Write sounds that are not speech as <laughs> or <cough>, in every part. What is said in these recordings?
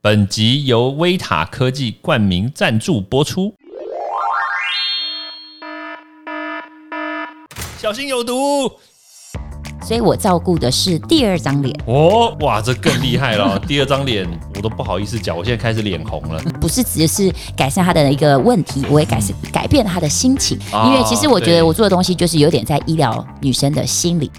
本集由威塔科技冠名赞助播出。小心有毒所以我照顾的是第二张脸，哦！哇，这更厉害了。<laughs> 第二张脸我都不好意思讲，我现在开始脸红了。<laughs> 不是只是改善他的一个问题，我也改善改变了他的心情。啊因为其实我觉得我做的东西就是有点在医疗女生的心理。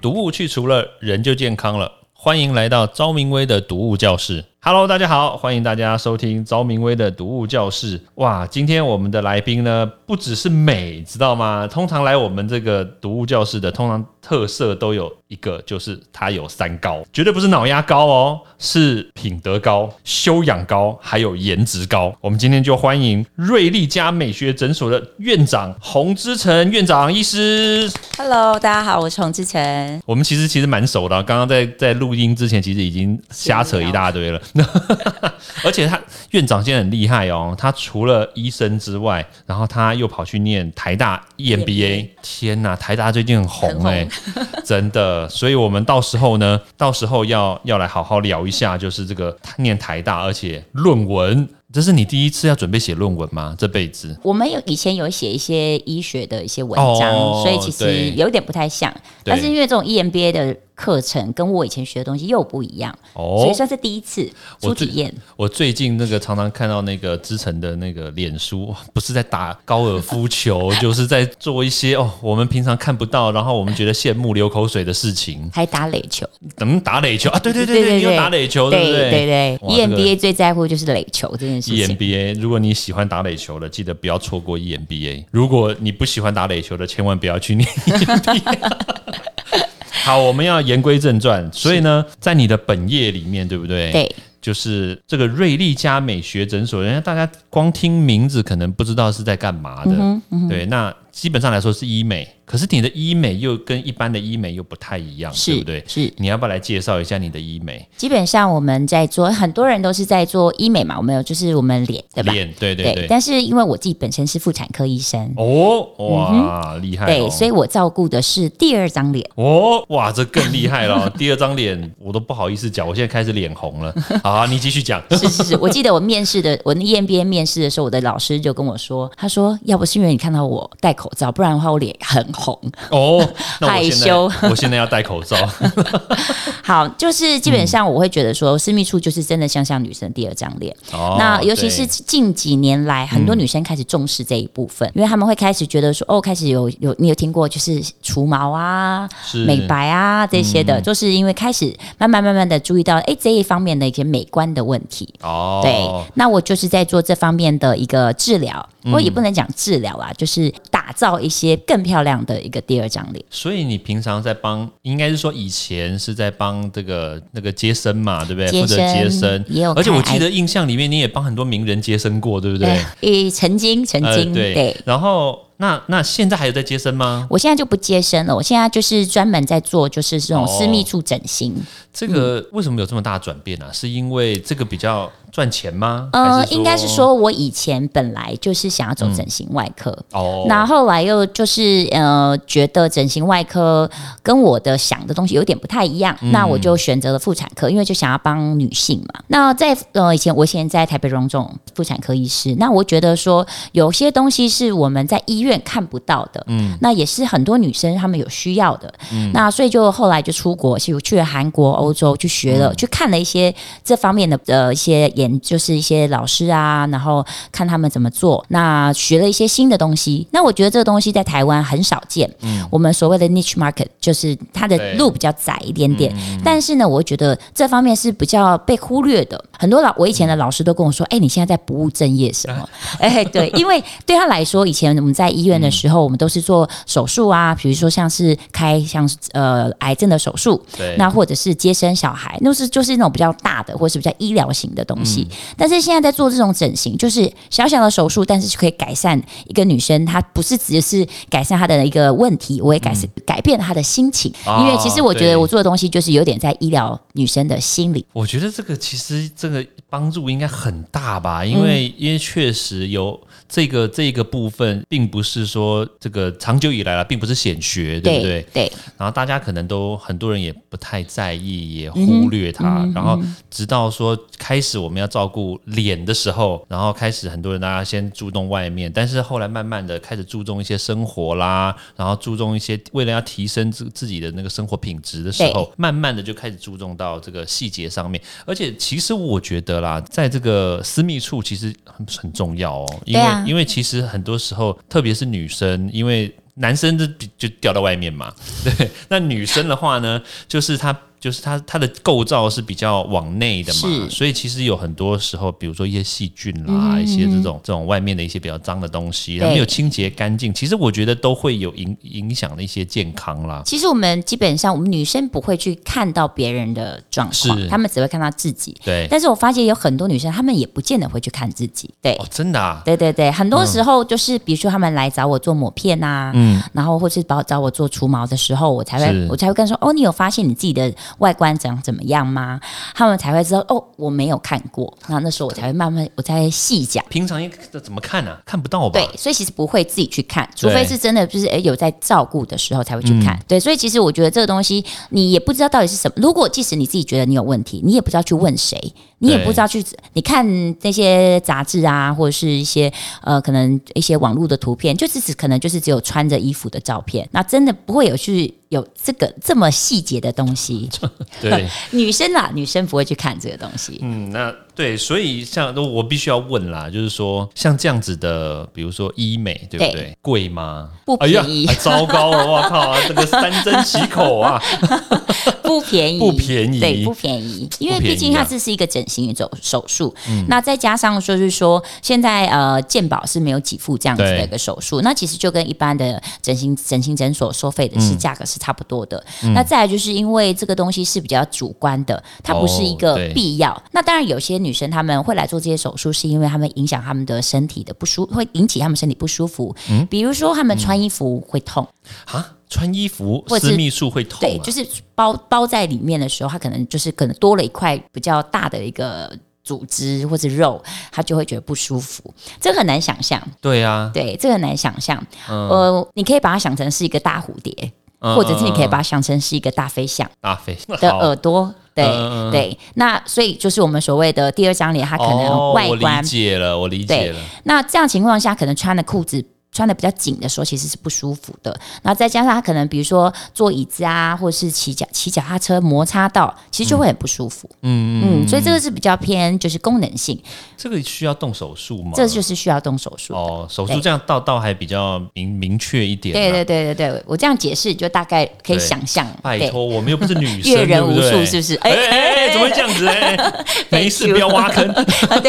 毒物去除了，人就健康了。欢迎来到昭明威的读物教室。Hello，大家好，欢迎大家收听昭明威的读物教室。哇，今天我们的来宾呢，不只是美，知道吗？通常来我们这个读物教室的，通常特色都有一个，就是它有三高，绝对不是脑压高哦，是品德高、修养高，还有颜值高。我们今天就欢迎瑞丽家美学诊所的院长洪之成院长医师。Hello，大家好，我是洪之成。我们其实其实蛮熟的啊、刚刚在在录音之前，其实已经瞎扯一大堆了。<laughs> 而且他院长现在很厉害哦，他除了医生之外，然后他又跑去念台大 E EMBA。天呐，台大最近很红哎、<laughs> 真的。所以我们到时候呢，到时候要要来好好聊一下，就是这个念台大，而且论文，这是你第一次要准备写论文吗？这辈子？我们有以前有写一些医学的一些文章，哦所以其实有点不太像。但是因为这种 E EMBA 的课程跟我以前学的东西又不一样，所以哦，算是第一次初体验。我最近那个常常看到那个知成的那个脸书，<laughs> 不是在打高尔夫球，<laughs> 就是在做一些哦我们平常看不到，然后我们觉得羡慕流口水的事情。还打垒球，怎么打垒球啊？对对对对，你有打垒球，对不对对？对，EMBA 最在乎就是垒球这件事情。EMBA，如果你喜欢打垒球的，记得不要错过 EMBA。如果你不喜欢打垒球的，千万不要去念 EMBA。<laughs> 好，我们要言归正传。所以呢，在你的本业里面，对不对？对，就是这个瑞丽佳美学诊所，人家大家光听名字可能不知道是在干嘛的。对，那基本上来说是医美，可是你的医美又跟一般的医美又不太一样，对不对？是，你要不要来介绍一下你的医美？基本上我们在做，很多人都是在做医美嘛，我们有就是我们脸，对吧？脸，对对对。但是因为我自己本身是妇产科医生，哦，哇，厉害、哦！对，所以我照顾的是第二张脸。哦，哇，这更厉害了！<laughs> 第二张脸我都不好意思讲，我现在开始脸红了。<laughs> 好、啊，你继续讲。是是是，我记得我面试的，我那 EMBA 面试的时候，我的老师就跟我说，他说要不是因为你看到我戴口罩，不然的话我脸很红。哦，<laughs> 害羞我现在要戴口罩。<laughs> 好，就是基本上我会觉得说，私密处就是真的像像女生第二张脸。哦那尤其是近几年来，很多女生开始重视这一部分，因为他们会开始觉得说，哦，开始有有你有听过就是除毛啊、美白啊这些的，就是因为开始慢慢慢慢的注意到，哎，这一方面的一些美观的问题。哦，对，那我就是在做这方面的一个治疗，嗯我也不能讲治疗啊，就是打造一些更漂亮的一个第二张脸。所以你平常在帮，应该是说以前是在帮这个那个接生嘛，对不对？或者接生生，也有而且我开记得印象里面你也帮很多名人接生过，对不对？呃，诶，曾经曾经、呃对对。然后那那现在还有在接生吗？我现在就不接生了，我现在就是专门在做就是这种私密处整形。这个为什么有这么大的转变呢、啊？是因为这个比较赚钱吗？呃还，应该是说我以前本来就是想要走整形外科，哦，那后来又就是呃，觉得整形外科跟我的想的东西有点不太一样，嗯。那我就选择了妇产科，因为就想要帮女性嘛。那在呃以前，我现在在台北荣总妇产科医师，那我觉得说有些东西是我们在医院看不到的，嗯，那也是很多女生她们有需要的，嗯，那所以就后来就出国，去去了韩国、欧洲去学了，去看了一些这方面的呃一些研，就是一些老师啊，然后看他们怎么做，那学了一些新的东西。那我觉得这个东西在台湾很少见，嗯我们所谓的 niche market 就是它的路比较窄一点点，但是呢，我觉得这方面是比较被忽略的。很多老我以前的老师都跟我说：“哎、你现在在不务正业什么？<laughs> ”哎、对，因为对他来说，以前我们在医院的时候，我们都是做手术啊，比如说像是开像是呃癌症的手术，对，那或者是接生小孩，那是就是那种比较大的，或是比较医疗型的东西。嗯但是现在在做这种整形，就是小小的手术，但是可以改善一个女生，她不是只是改善她的一个问题，我也改善、改变她的心情。因为其实我觉得我做的东西就是有点在医疗女生的心理。我觉得这个其实这这个帮助应该很大吧？因为、因为确实有这个这个部分，并不是说这个长久以来了，并不是显学，对不对？对，然后大家可能都很多人也不太在意，也忽略它。然后直到说开始我们要照顾脸的时候，然后开始很多人大家先注重外面，但是后来慢慢的开始注重一些生活啦，然后注重一些为了要提升自自己的那个生活品质的时候，慢慢的就开始注重到这个细节上面。而且其实我觉得啦，在这个私密处其实很很重要哦，因为、对因为其实很多时候，特别是女生，因为男生就就掉到外面嘛，对。那女生的话呢，就是她就是它它的构造是比较往内的嘛，是。所以其实有很多时候，比如说一些细菌啦，一些这种这种外面的一些比较脏的东西，没有清洁干净，其实我觉得都会有影影响的一些健康啦。其实我们基本上，我们女生不会去看到别人的状况是，她们只会看到自己。对，但是我发现有很多女生，她们也不见得会去看自己。对，哦，真的啊，对对对，很多时候就是，比如说他们来找我做抹片啊，嗯，然后或是找找我做除毛的时候，我才会我才会跟他说，哦，你有发现你自己的外观长怎么样吗？他们才会知道，哦，我没有看过，然后那时候我才会慢慢，我才细讲。平常一这怎么看呢、啊？看不到吧？对，所以其实不会自己去看，除非是真的就是诶有在照顾的时候才会去嗯看。对，所以其实我觉得这个东西你也不知道到底是什么。如果即使你自己觉得你有问题，你也不知道去问谁，你也不知道去你看那些杂志啊，或者是一些呃可能一些网络的图片，就是只可能就是只有穿着衣服的照片，那真的不会有去有这个这么细节的东西。<laughs> 对，<laughs> 女生啦，女生不会去看这个东西。嗯，那对，所以像我必须要问啦，就是说像这样子的，比如说医美，对不对？对？贵吗？不便宜。哎糟糕了，我靠、啊，这个三针起口啊！<laughs> 不便宜，不便宜。对，不便宜，因为毕竟它啊这是一个整形手手术，那再加上就是说，现在呃健保是没有给付这样子的对一个手术，那其实就跟一般的整形整形诊所收费的是价格是差不多的。那再来就是因为这个东西是比较主观的，它不是一个必要。那当然有些女生她们会来做这些手术，是因为她们影响她们的身体的不舒，会引起她们身体不舒服，比如说她们穿衣服会痛。啊，穿衣服私密处会痛、啊，对，就是包包在里面的时候，它可能就是可能多了一块比较大的一个组织或者肉，它就会觉得不舒服。这很难想象，对啊，对，这很难想象。呃，你可以把它想成是一个大蝴蝶，嗯或者是你可以把嗯它想成是一个大飞象大飞的耳朵。对、对，那所以就是我们所谓的第二张脸，它可哦能外我观理解了，我理解对了。那这样情况下，可能穿的裤子穿的比较紧的时候，其实是不舒服的。然后再加上他可能比如说坐椅子啊，或者是骑脚骑脚踏车摩擦到，其实就会很不舒服。嗯嗯，所以这个是比较偏就是功能性，这个需要动手术吗？这就是需要动手术。哦，手术对这样倒倒还比较明明确一点、啊。对对对对对，我这样解释就大概可以想象。拜托，我们又不是女生，<laughs> 阅人无数是不是哎哎怎么会这样子？哎，<laughs> 没事，不要挖坑。<laughs> 哎，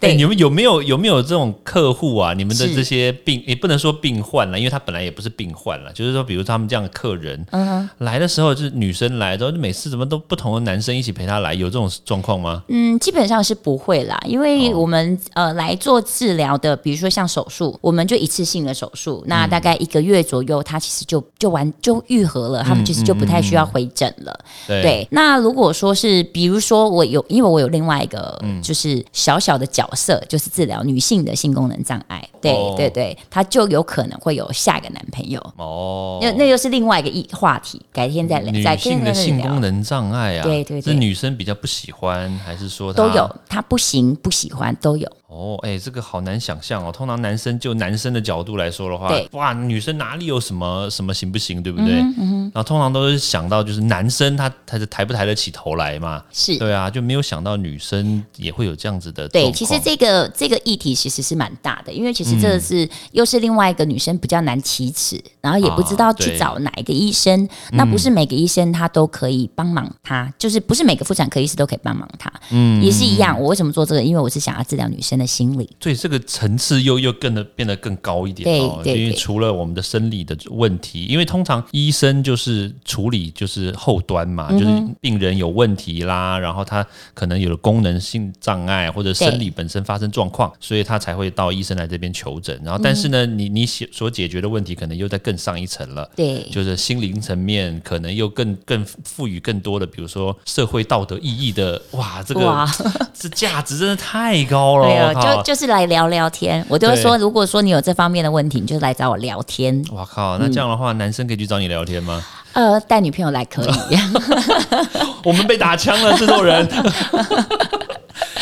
对。你们有没有有没有这种客户啊？你们的这些病也不能说病患了，因为他本来也不是病患了，就是说，比如他们这样的客人，嗯来的时候就是女生来之后，每次怎么都不同的男生一起陪她来，有这种状况吗？嗯，基本上是不会啦，因为哦。我们、呃来做治疗的，比如说像手术，我们就一次性的手术，嗯。那大概一个月左右，他其实就就完就愈合了，他们其实就不太需要回诊了。对对，那如果说是，比如说我有，因为我有另外一个嗯。就是小小的角色，就是治疗女性的性功能障碍，对、哦。对对，她就有可能会有下一个男朋友，哦，那、那又是另外一个议话题，改天再聊，女性的性功能能障碍啊，对对对。是女生比较不喜欢，还是说都有，她不行不喜欢都有。哦，哎、这个好难想象哦。通常男生就男生的角度来说的话对，哇，女生哪里有什么什么行不行，对不对？嗯然后通常都是想到就是男生他他是抬不抬得起头来嘛，是对啊，就没有想到女生也会有这样子的对，其实这个这个议题其实是蛮大的，因为其实这个是、又是另外一个女生比较难启齿，然后也不知道去找哪一个医生。那不是每个医生他都可以帮忙他，就是不是每个妇产科医师都可以帮忙他。嗯，也是一样。我为什么做这个？因为我是想要治疗女生生的心理。所以这个层次又又更的变得更高一点对哦，因为对对除了我们的生理的问题，因为通常医生就是处理就是后端嘛，嗯就是病人有问题啦，然后他可能有了功能性障碍或者生理本身发生状况，所以他才会到医生来这边求诊。然后，但是呢，嗯你你所所解决的问题可能又在更上一层了。对，就是心灵层面，可能又更更赋予更多的，比如说社会道德意义的，哇，这个哇，这 <laughs> 价值真的太高了，对啊，就就是来聊聊天。我就会说，如果说你有这方面的问题，你就来找我聊天。哇靠！那这样的话，男生可以去找你聊天吗？呃，带女朋友来可以。<laughs> <laughs> 我们被打枪了，制作人。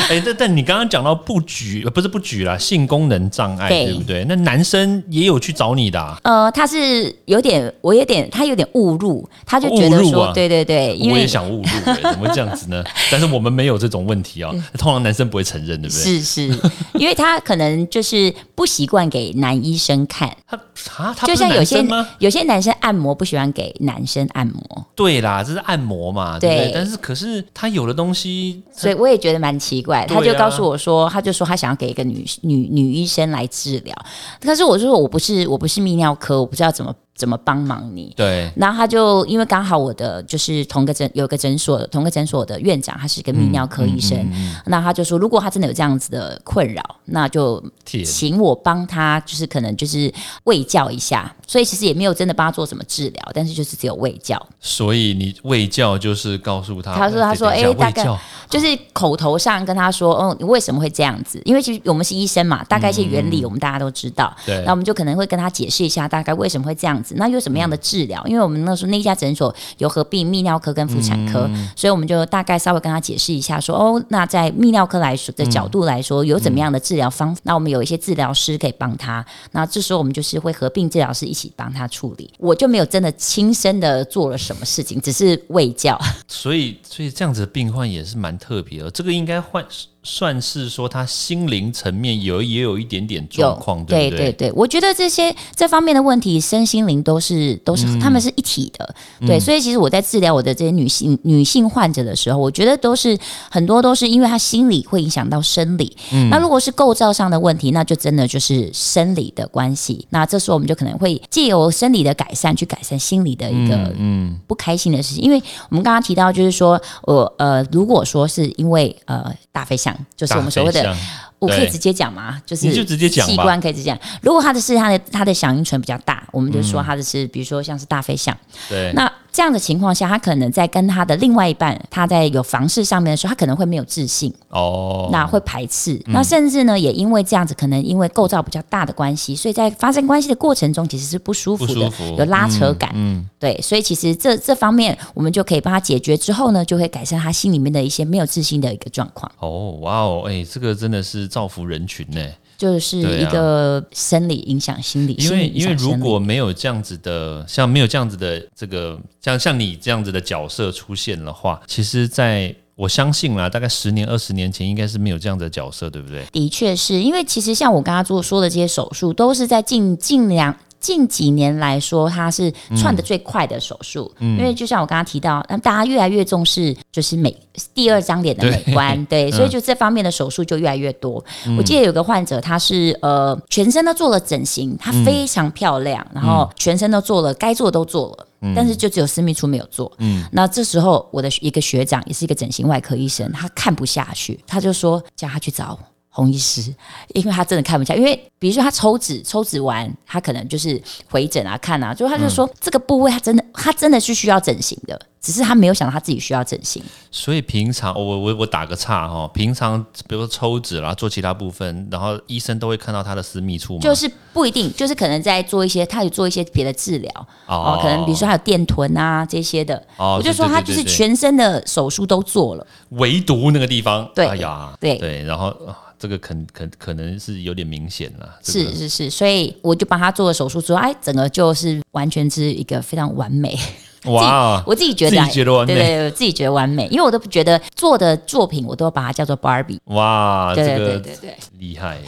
哎、但但你刚刚讲到不举，呃不是不举啦，性功能障碍，对对不对？那男生也有去找你的、啊，呃，他是有点，我有点，他有点误入，他就觉得说，啊对对对，因我也想误入、哎怎么会这样子呢？<laughs> 但是我们没有这种问题啊、通常男生不会承认，对不对？是是，因为他可能就是不习惯给男医生看，他啊，他就像有些？有些男生按摩不喜欢给男生按摩，对啦，这是按摩嘛，对不对？对但是可是他有的东西，所以我也觉得蛮奇怪。他就告诉我说，他就说他想要给一个女女女医生来治疗，可是我就说我不是我不是泌尿科，我不知道怎么怎么帮忙你。对然后他就因为刚好我的就是同个诊有个诊所同个诊所的院长，他是一个泌尿科医生，那他就说如果他真的有这样子的困扰，那就请我帮他，就是可能就是喂教一下。所以其实也没有真的帮他做什么治疗，但是就是只有喂教，所以你喂教就是告诉他，他说他说哎大概就是口头上跟他说，哦，你为什么会这样子？因为其实我们是医生嘛，大概一些原理我们大家都知道。对那我们就可能会跟他解释一下大概为什么会这样子，那有什么样的治疗？因为我们那时候那一家诊所有合并泌尿科跟妇产科，所以我们就大概稍微跟他解释一下说，哦，那在泌尿科来说的角度来说，有怎么样的治疗方？那我们有一些治疗师可以帮他。那这时候我们就是会合并治疗师一起帮他处理。我就没有真的亲身的做了什么事情，只是喂教。<laughs> 所以，所以这样子的病患也是蛮特别的。这个应该换算是说他心灵层面有也有一点点状况，对不对？对，我觉得这些这方面的问题，身心灵都是都嗯是、他们是一体的。对，所以其实我在治疗我的这些女性女性患者的时候，我觉得都是很多都是因为她心理会影响到生理。嗯那如果是构造上的问题，那就真的就是生理的关系。那这时候我们就可能会借由生理的改善去改善心理的一个嗯，不开心的事情，因为我们刚刚提到，就是说，我呃，如果说是因为呃大飞象，就是我们所谓的我可以直接讲吗？就是你就直接讲器官可以直接讲。如果它的是它的它的响应唇比较大，我们就说它的是，比如说像是大飞象。对，那这样的情况下，他可能在跟他的另外一半，他在有房事上面的时候，他可能会没有自信，哦，那会排斥。那甚至呢，也因为这样子，可能因为构造比较大的关系，所以在发生关系的过程中，其实是不舒服的，服有拉扯感。嗯，对，所以其实这这方面，我们就可以帮他解决之后呢，就会改善他心里面的一些没有自信的一个状况。哦，哇哦，哎，这个真的是造福人群呢。就是一个生理影响心理，因为因为如果没有这样子的，像没有这样子的这个，像像你这样子的角色出现的话，其实在我相信啦，大概十年二十年前应该是没有这样子的角色，对不对？的确是因为其实像我刚刚做说的这些手术，都是在近近两。近几年来说，它是窜的最快的手术，因为就像我刚刚提到，那大家越来越重视就是美第二张脸的美观，对，所以就这方面的手术就越来越多。我记得有个患者，他是呃全身都做了整形，他非常漂亮，然后全身都做了，该做的都做了。但是就只有私密处没有做，嗯，那这时候我的一个学长也是一个整形外科医生，他看不下去，他就说叫他去找洪医师，因为他真的看不下，因为比如说他抽脂，抽脂完他可能就是回诊啊看啊，就他就说、这个部位他真的他真的是需要整形的，只是他没有想到他自己需要整形。所以平常我我我打个岔哈，平常比如说抽脂啦，做其他部分，然后医生都会看到他的私密处吗？就是不一定，就是可能在做一些，他有做一些别的治疗哦哦，可能比如说还有电臀啊这些的，哦我就说他就是全身的手术都做了，唯独那个地方，对哎呀，对对，然后、啊这个可可可能是有点明显了，这个是是是，所以我就帮他做了手术之后，哎，整个就是完全是一个非常完美。<laughs> 哇，我自己觉得啊，自己觉得完美对我自己觉得完美，因为我都不觉得做的作品，我都把它叫做 Barbie。哇，对对这个对对对，厉害！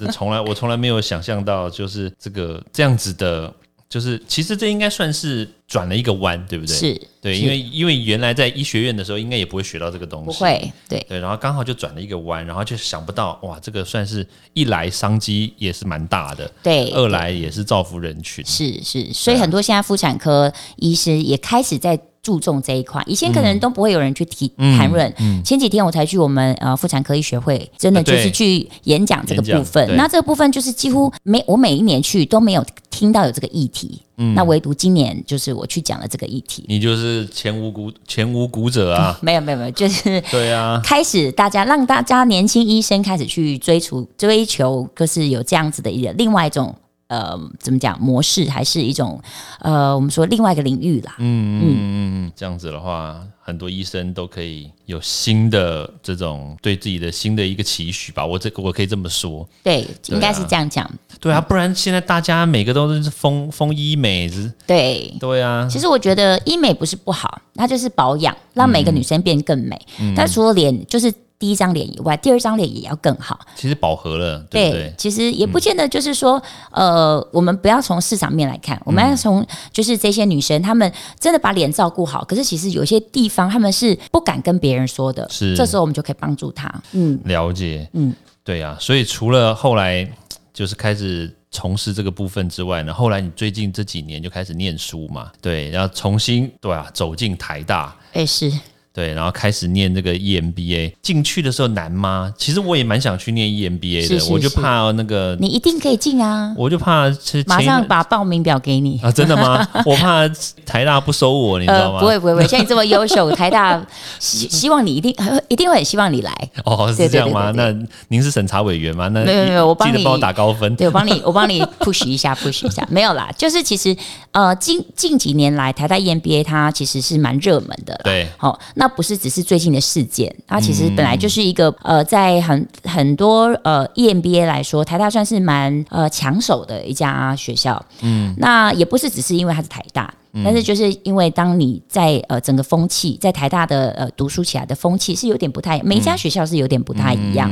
我从来我从来没有想象到，就是这个这样子的就是其实这应该算是转了一个弯，对不对？是，对，因为因为原来在医学院的时候，应该也不会学到这个东西，不会，对，对，然后刚好就转了一个弯，然后就想不到，哇，这个算是一来商机也是蛮大的，对，二来也是造福人群，是是，所以很多现在妇产科医师也开始在注重这一块，以前可能都不会有人去提嗯谈论。前几天我才去我们呃妇产科医学会，真的就是去演讲这个部分。那这个部分就是几乎每我每一年去都没有听到有这个议题，嗯。那唯独今年就是我去讲了这个议题。你就是前无古前无古者啊，<laughs> 没有没有没有，就是对啊，开始大家让大家年轻医生开始去追逐追求，就是有这样子的一个另外一种呃怎么讲模式，还是一种呃我们说另外一个领域啦。嗯嗯。嗯，这样子的话，很多医生都可以有新的这种对自己的新的一个期许吧，我这个我可以这么说，对，应该是这样讲。对啊，不然现在大家每个都是疯疯医美，是。对，对啊，其实我觉得医美不是不好，它就是保养，让每个女生变更美。嗯。但除了脸，就是第一张脸以外，第二张脸也要更好。其实饱和了，对？其实也不见得就是说，呃，我们不要从市场面来看，我们要从就是这些女生，她们真的把脸照顾好，可是其实有些地方她们是不敢跟别人说的，是。这时候我们就可以帮助她。嗯，了解，嗯，对啊，所以除了后来就是开始从事这个部分之外呢，后来你最近这几年就开始念书嘛，对，然后重新对啊走进台大，哎、是对，然后开始念这个 E EMBA，进去的时候难吗？其实我也蛮想去念 E EMBA 的，是是我就怕那个，你一定可以进啊，我就怕是马上把报名表给你。啊，真的吗？<laughs> 我怕台大不收我，你知道吗？呃不会不会不会，像你这么优秀，<laughs> 台大希希望你一定一定会很希望你来。哦，是这样吗？对对那您是审查委员吗？那没有没有我帮你记得帮我打高分。对，我帮你，我帮你 push 一下，<laughs> push 一下，没有啦，就是其实呃，近近几年来，台大 E EMBA 它其实是蛮热门的啦。对，好、那不是只是最近的事件，它其实本来就是一个、呃，在很很多呃 EMBA 来说，台大算是蛮呃抢手的一家学校。嗯，那也不是只是因为它是台大。但是就是因为当你在呃整个风气在台大的呃读书起来的风气是有点不太，每一家学校是有点不太一样。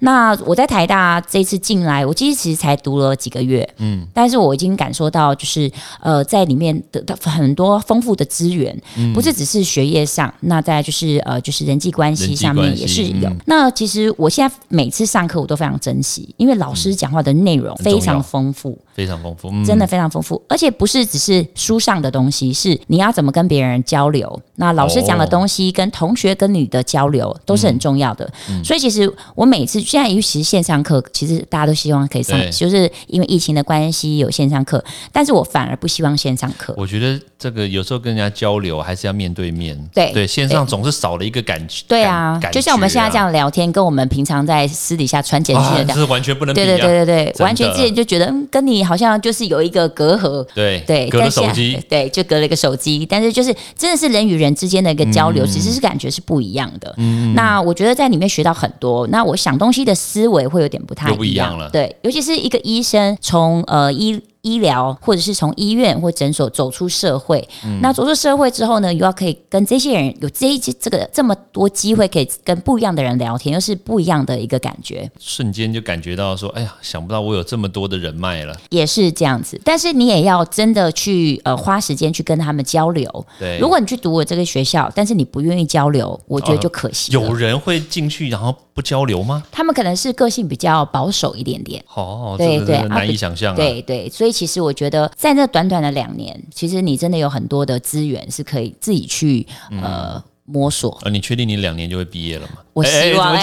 那我在台大这次进来，我其实其实才读了几个月，嗯，但是我已经感受到就是呃在里面得到很多丰富的资源，不是只是学业上，那在就是呃就是人际关系上面也是有。嗯。那其实我现在每次上课我都非常珍惜，因为老师讲话的内容非常丰富。非常丰富，嗯真的非常丰富，而且不是只是书上的东西，是你要怎么跟别人交流。那老师讲的东西跟同学跟你的交流都是很重要的。嗯所以其实我每次现在尤其是线上课，其实大家都希望可以上，就是因为疫情的关系有线上课，但是我反而不希望线上课。我觉得这个有时候跟人家交流还是要面对面，对对，线上总是少了一个感觉。对啊，就像我们现在这，样聊天，跟我们平常在私底下传简讯的这样。这是完全不能比对啊。对对对对，完全之前就觉得，嗯，跟你好像就是有一个隔阂，对对，隔了手机，对，就隔了一个手机，但是就是真的是人与人之间的一个交嗯。流，其实是感觉是不一样的。那我觉得在里面学到很多，那我想东西的思维会有点不太又不一一样了。对，尤其是一个医生从呃医。医疗，或者是从医院或诊所走出社会，嗯那走出社会之后呢，又要可以跟这些人有这一这个这么多机会，可以跟不一样的人聊天，又是不一样的一个感觉。瞬间就感觉到说，哎呀，想不到我有这么多的人脉了。也是这样子，但是你也要真的去呃花时间去跟他们交流。对，如果你去读我这个学校，但是你不愿意交流，我觉得就可惜了。有人会进去然后不交流吗？他们可能是个性比较保守一点点。哦，对对啊这个真的难以想象啊。对对，所以其实我觉得，在那短短的两年，其实你真的有很多的资源是可以自己去呃摸索。呃，你确定你两年就会毕业了吗？我希望，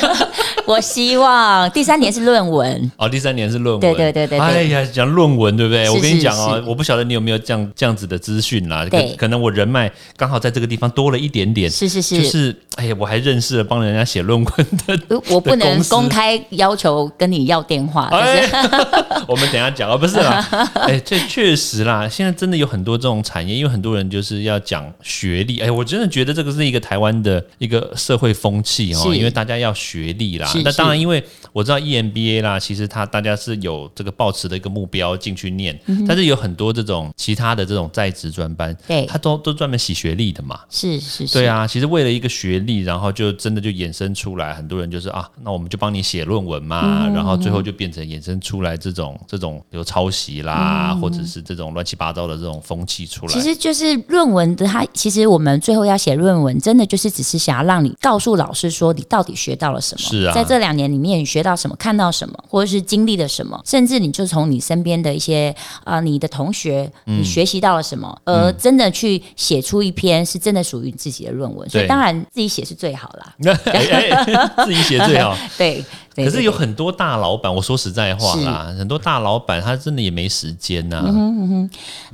<laughs> 我希望第三年是论文。哦，第三年是论文。对对对对对哎呀，讲论文对不对？是我跟你讲哦，我不晓得你有没有这样这样子的资讯啦。可对可能我人脉刚好在这个地方多了一点点。是是是，就是，哎呀，我还认识了帮人家写论文的。呃我不能公开要求跟你要电话，<laughs> 我们等一下讲啊，不是啦，<laughs> 哎，这确实啦，现在真的有很多这种产业，因为很多人就是要讲学历，哎，我真的觉得这个是一个台湾的一个社会风气哦，因为大家要学历啦是。那当然，因为我知道 E EMBA 啦，其实他大家是有这个抱持的一个目标进去念，但是有很多这种其他的这种在职专班，嗯对他都都专门洗学历的嘛。是是是，对啊，其实为了一个学历，然后就真的就衍生出来，很多人就是啊，那我们就帮你写论文嘛，然后最后就变成衍生出来这种这种，比如抄袭啦，或者是这种乱七八糟的这种风气出来。其实就是论文的它，其实我们最后要写论文，真的就是只是想要让你告诉老师说你到底学到了什么，是啊。在这两年里面你学到什么，看到什么，或者是经历了什么，甚至你就从你身边的一些啊、呃你的同学，嗯。你学习到了什么，而真的去写出一篇是真的属于你自己的论文，所以当然自己写是最好啦。<laughs> 自己写最好。<laughs> 对可是有很多大老板，我说实在话啦，很多大老板他真的也没时间呐、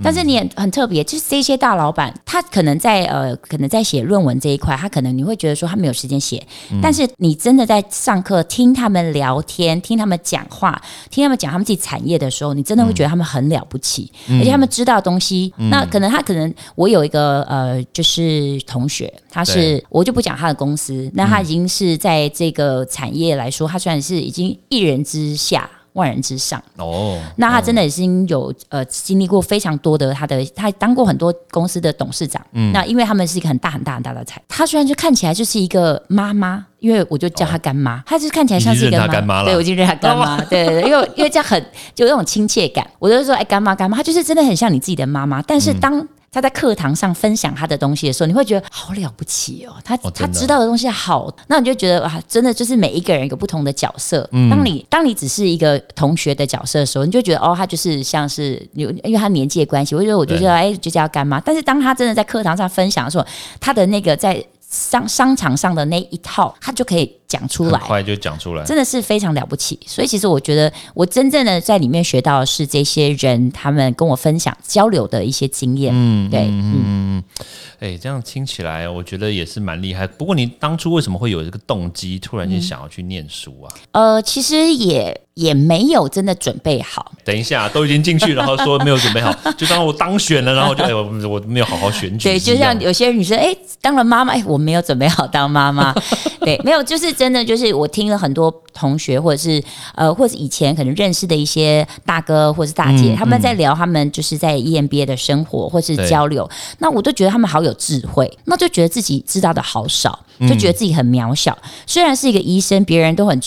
但是你也很特别，就是这些大老板，他可能在呃，可能在写论文这一块，他可能你会觉得说他没有时间写，但是你真的在上课听他们聊天，听他们讲话，听他们讲他们自己产业的时候，你真的会觉得他们很了不起，而且他们知道东西。那可能他可能我有一个呃，就是同学，他是我就不讲他的公司，那他已经是在这个产业来说，他算是已经一人之下。万人之上，哦，那他真的已经有呃经历过非常多的他的，他当过很多公司的董事长。嗯。那因为他们是一个很大很大很大的财，他虽然就看起来就是一个妈妈，因为我就叫他干妈，他就是看起来像是一个干妈了。对，我已经认他干妈，对对对，因为因为这样很就有那种亲切感，我就说哎干妈干妈，她就是真的很像你自己的妈妈，但是嗯。当。他在课堂上分享他的东西的时候，你会觉得好了不起哦，他、他知道的东西好，那你就觉得哇，真的就是每一个人有不同的角色。嗯当你当你只是一个同学的角色的时候，你就觉得哦，他就是像是有，因为他年纪的关系，我觉得我就觉得哎，就叫干妈。但是当他真的在课堂上分享的时候，他的那个在商商场上的那一套，他就可以讲出来。很快就讲出来。真的是非常了不起，所以其实我觉得我真正的在里面学到的是这些人他们跟我分享交流的一些经验，嗯，对，嗯，哎，这样听起来，我觉得也是蛮厉害。不过你当初为什么会有这个动机，突然间想要去念书啊？呃，其实也也没有真的准备好，等一下，都已经进去，然后说没有准备好，<laughs> 就当我当选了，然后就哎，我我没有好好选举对。就像有些女生，哎、当了妈妈，哎、我没有准备好当妈妈，<laughs> 对，没有，就是真的，就是我听了很多同学，或者是呃，或者以前可能认识的一些大哥或者是大姐，嗯他们在聊他们就是在 E EMBA 的生活或是交流，那我都觉得他们好有智慧，那就觉得自己知道的好少，就觉得自己很渺小。虽然是一个医生，别人都很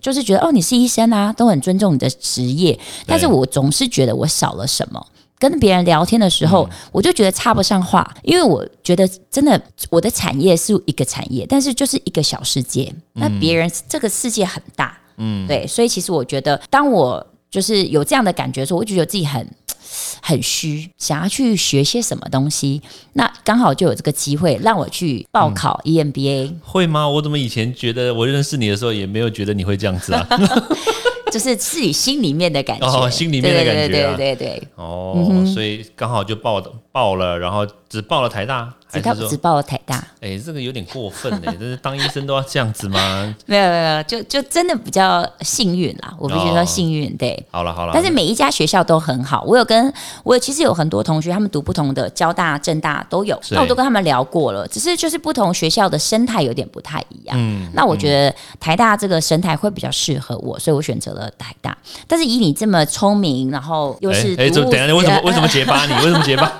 就是觉得哦，你是医生啊，都很尊重你的职业，但是我总是觉得我少了什么。跟别人聊天的时候，我就觉得插不上话，因为我觉得真的我的产业是一个产业，但是就是一个小世界，那别人这个世界很大，嗯，对，所以其实我觉得，当我就是有这样的感觉的时候，我就觉得自己很。<sniffs> 很虚，想要去学些什么东西，那刚好就有这个机会让我去报考 E EMBA，、会吗？我怎么以前觉得我认识你的时候也没有觉得你会这样子啊？<laughs> <laughs> 就是自己心里面的感觉，哦心里面的感觉啊。对对对对对。对，哦，所以刚好就报的报了，然后只报了台大，还只报了台大，哎，这个有点过分哎，<laughs> 这是当医生都要这样子吗？没有没有，就就真的比较幸运啦，我必须说哦幸运，对。好了好了，但是每一家学校都很好，我有跟我其实有很多同学，他们读不同的交大、政大都有，那我都跟他们聊过了，只是就是不同学校的生态有点不太一样。嗯那我觉得台大这个生态会比较适合我，所以我选择了台大。但是以你这么聪明，然后又是哎，等一下为什么 <laughs> 为什么结巴你？为什么结巴？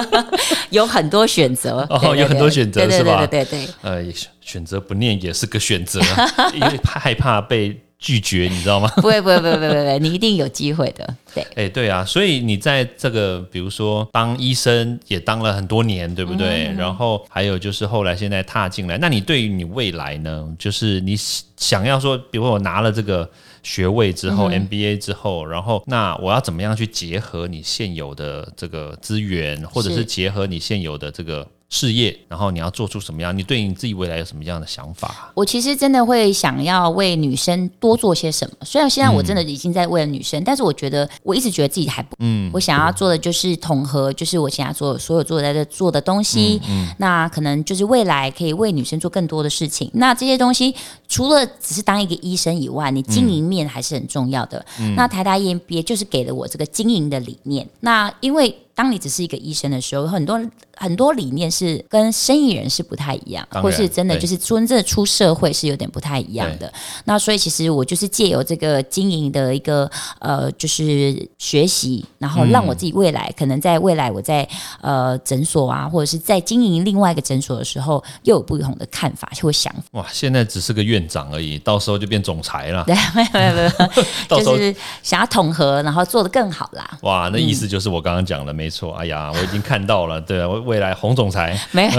<laughs> 有很多选择？哦有很多选择是吧对对对。呃，也选选择不念也是个选择，<laughs> 因为害怕被拒绝，你知道吗？<laughs> 不会不会不会不会不会，你一定有机会的。对，哎、对啊，所以你在这个，比如说当医生也当了很多年，对不对？然后还有就是后来现在踏进来，那你对于你未来呢？就是你想要说，比如说我拿了这个学位之后、m b a 之后，然后那我要怎么样去结合你现有的这个资源，或者是是。结合你现有的这个事业，然后你要做出什么样？你对你自己未来有什么样的想法？我其实真的会想要为女生多做些什么。虽然现在我真的已经在为了女生，但是我觉得我一直觉得自己还不，嗯，我想要做的就是统合，就是我现在做所有做在这做的东西，嗯那可能就是未来可以为女生做更多的事情。那这些东西除了只是当一个医生以外，你经营面还是很重要的。那台大 EMBA 就是给了我这个经营的理念。那因为当你只是一个医生的时候，很多很多理念是跟生意人是不太一样，或是真的就是真正出社会是有点不太一样的。那所以其实我就是借由这个经营的一个呃，就是学习，然后让我自己未来、可能在未来我在呃诊所啊，或者是在经营另外一个诊所的时候，又有不同的看法或想法。哇，现在只是个院长而已，到时候就变总裁了。<laughs> 对，没有没有没有，<laughs> 到时候就是想要统合，然后做得更好啦。哇，那意思就是我刚刚讲的，没错。哎呀，我已经看到了，对啊，我未来洪总裁。没有，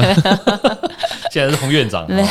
<laughs> 现在是洪院长啊。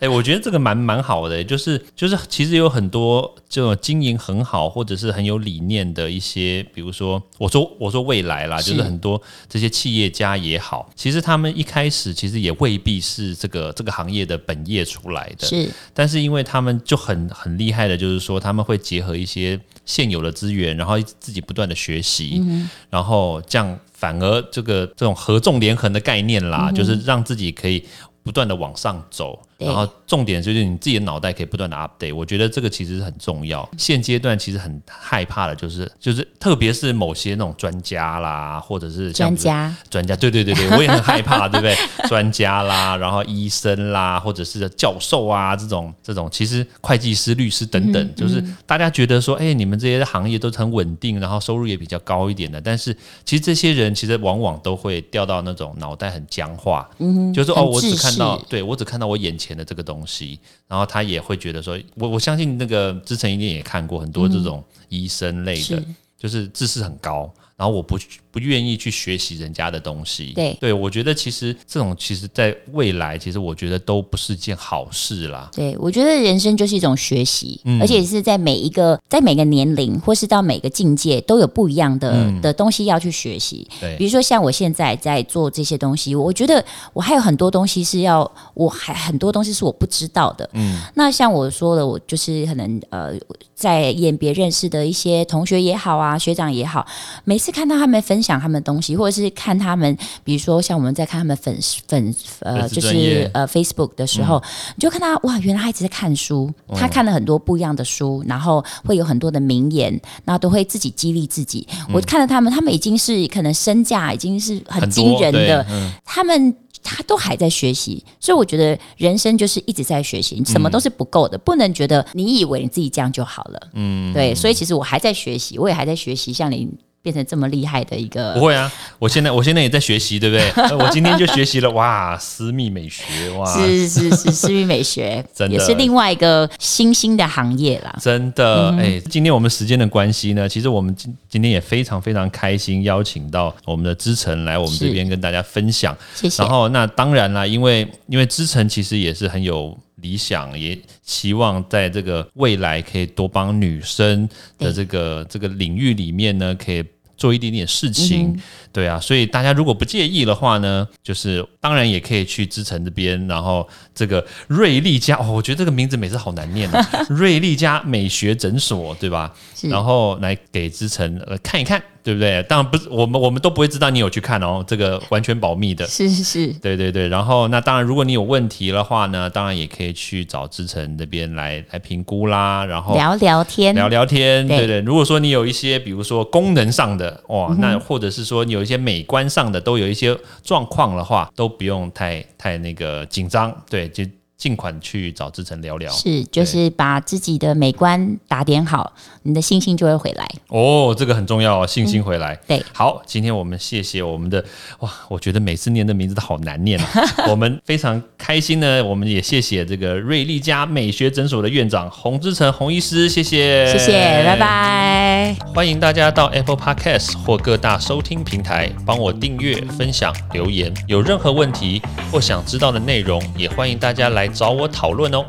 哎、我觉得这个蛮蛮好的，就是就是其实有很多这种经营很好或者是很有理念的一些，比如说我说我说未来啦，就是很多这些企业家也好，其实他们一开始其实也未必是这个这个行业的本业出来的，是。但是因为他们就很很厉害的，就是说他们会结合一些现有的资源，然后自己不断的学习，嗯然后这样反而这个这种合纵连横的概念嗯啦，就是让自己可以不断的往上走，对然后重点就是你自己的脑袋可以不断的 update，我觉得这个其实是很重要。现阶段其实很害怕的就是就是特别是某些那种专家啦，或者是专家，专家，对对对对，<laughs> 我也很害怕，对不对？专家啦，然后医生啦，或者是教授啊，这种这种，其实会计师、律师等等，就是大家觉得说，哎，你们这些行业都是很稳定，然后收入也比较高一点的，但是其实这些人其实往往都会掉到那种脑袋很僵化，嗯，就是说哦，我只看到，对我只看到我眼前的这个东西，然后他也会觉得说，我我相信那个之前一定也看过很多这种医生类的，是。就是知识很高，然后我不不愿意去学习人家的东西。对对，我觉得其实这种其实在未来，其实我觉得都不是件好事啦。对，我觉得人生就是一种学习，嗯而且是在每一个在每个年龄或是到每个境界都有不一样的、嗯的东西要去学习。对比如说像我现在在做这些东西，我觉得我还有很多东西是要，我还很多东西是我不知道的。嗯，那像我说的，我就是可能呃，在演别认识的一些同学也好啊，学长也好，每次看到他们分享他们的东西，或者是看他们，比如说像我们在看他们粉粉呃，就是呃 Facebook 的时候，你就看他哇，原来他一直在看书，他看了很多不一样的书，然后会有很多的名言，然后都会自己激励自己。我看到他们，他们已经是可能身价已经是很惊人的，嗯他们。他都还在学习，所以我觉得人生就是一直在学习，什么都是不够的，不能觉得你以为你自己这样就好了。嗯，对，所以其实我还在学习，我也还在学习，像你变成这么厉害的一个不个，会啊，我现在我现在也在学习，对不对？<laughs> 呃我今天就学习了，哇，私密美学，哇，是是是，私密美学 <laughs> 真的也是另外一个新兴的行业啦。真的，哎、今天我们时间的关系呢，其实我们今今天也非常非常开心，邀请到我们的知晨来我们这是边跟大家分享。谢谢然。后，那当然啦，因为因为知晨其实也是很有理想，也希望在这个未来可以多帮女生的这个这个领域里面呢，可以。做一点点事情，对啊，所以大家如果不介意的话呢，就是当然也可以去知城这边，然后这个瑞丽家哦，我觉得这个名字每次好难念啊，<laughs> 瑞丽家美学诊所，对吧？然后来给知城呃看一看，对不对？当然不是我们我们都不会知道你有去看哦，这个完全保密的。是是是，对对对，然后那当然，如果你有问题的话呢，当然也可以去找志成那边来来评估啦，然后聊聊天，聊聊天，对对对。如果说你有一些，比如说功能上的哇，那或者是说你有一些美观上的，都有一些状况的话，都不用太太那个紧张，对，就尽管去找志成聊聊。是就是把自己的美观打点好，你的信心就会回来。哦，这个很重要哦，信心回来。对，好，今天我们谢谢我们的哇，我觉得每次念的名字都好难念啊。<laughs> 我们非常开心呢，我们也谢谢这个瑞丽家美学诊所的院长洪志成洪医师，谢谢，谢谢，拜。拜。欢迎大家到 Apple Podcast 或各大收听平台帮我订阅、分享、留言。有任何问题或想知道的内容，也欢迎大家找我讨论哦。